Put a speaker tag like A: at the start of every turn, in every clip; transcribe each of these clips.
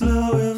A: mill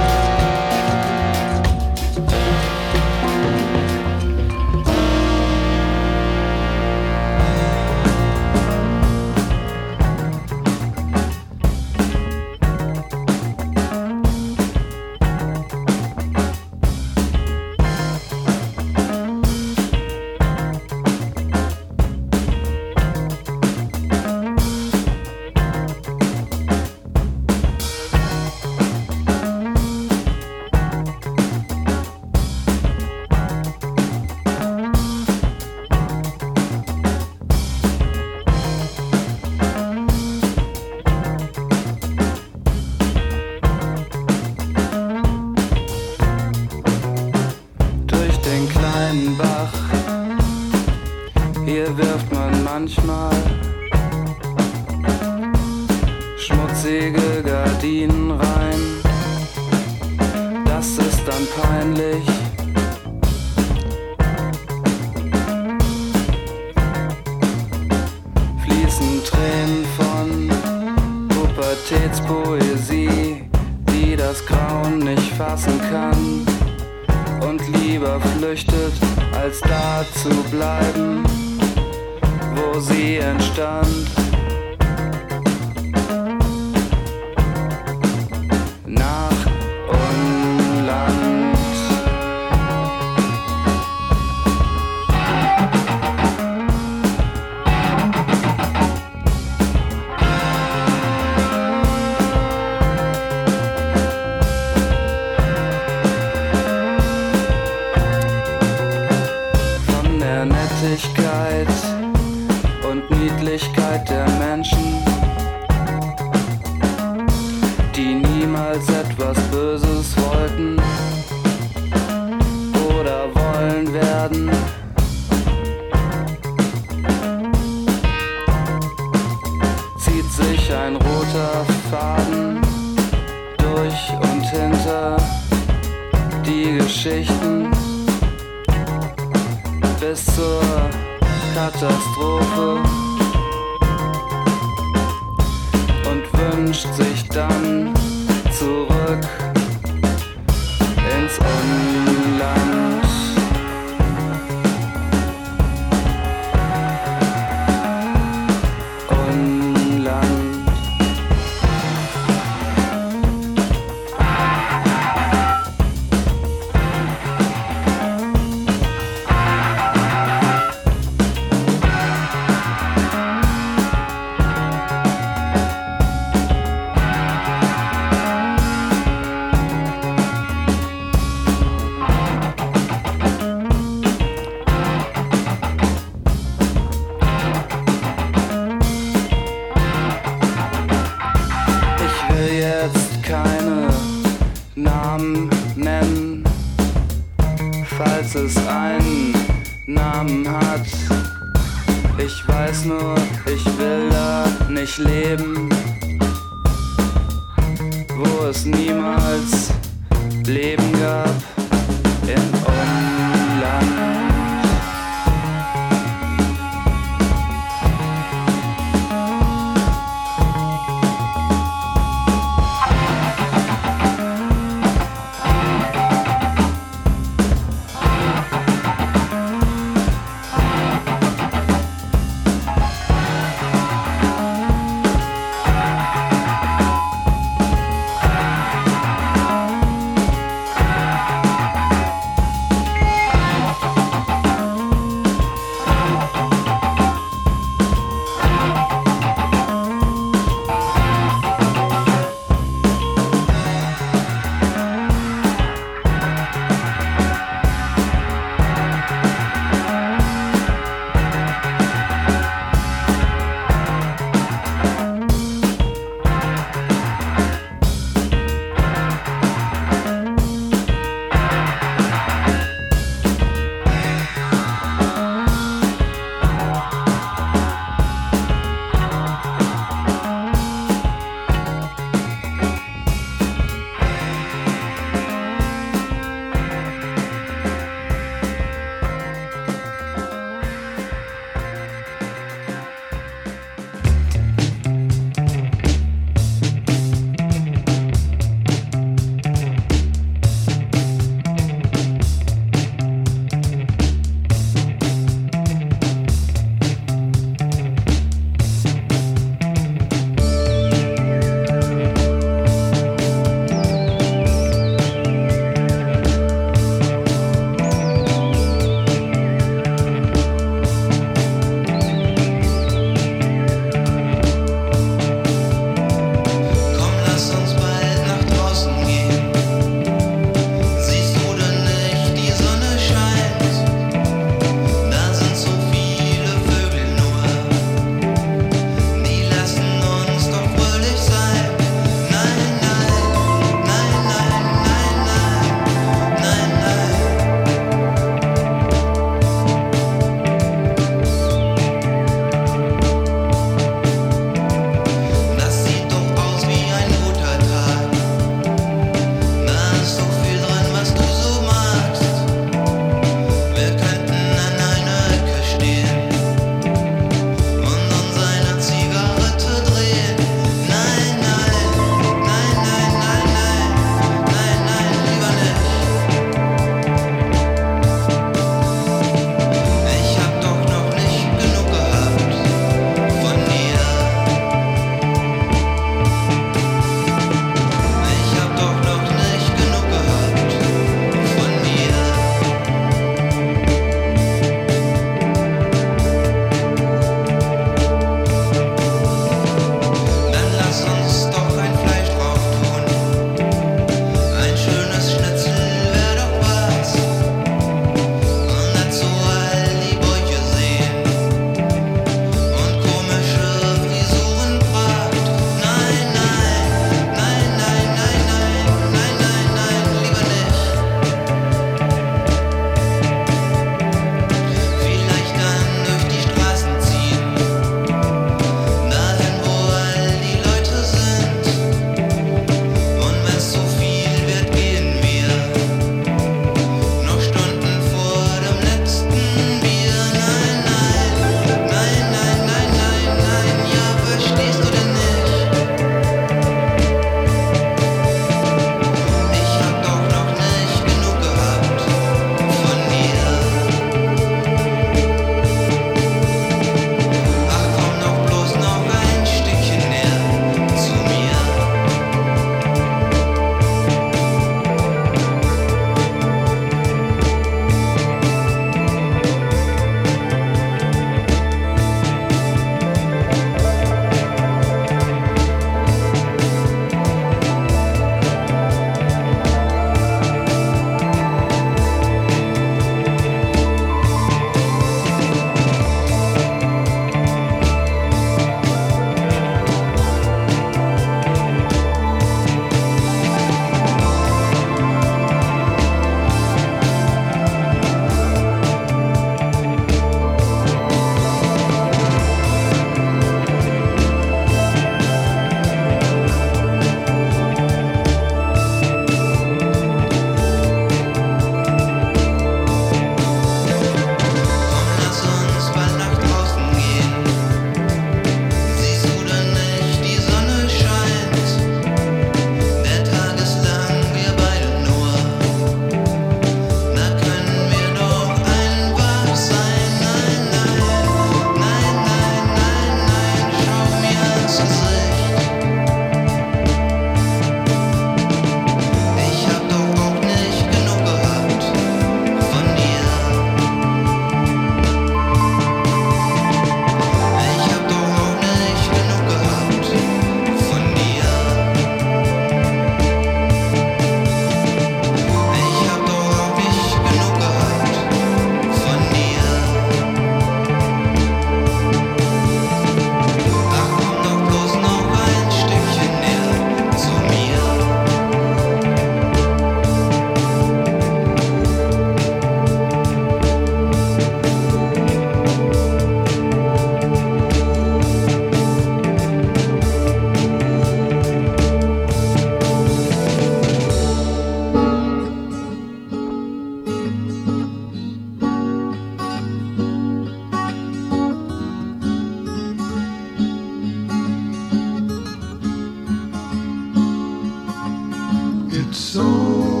B: you.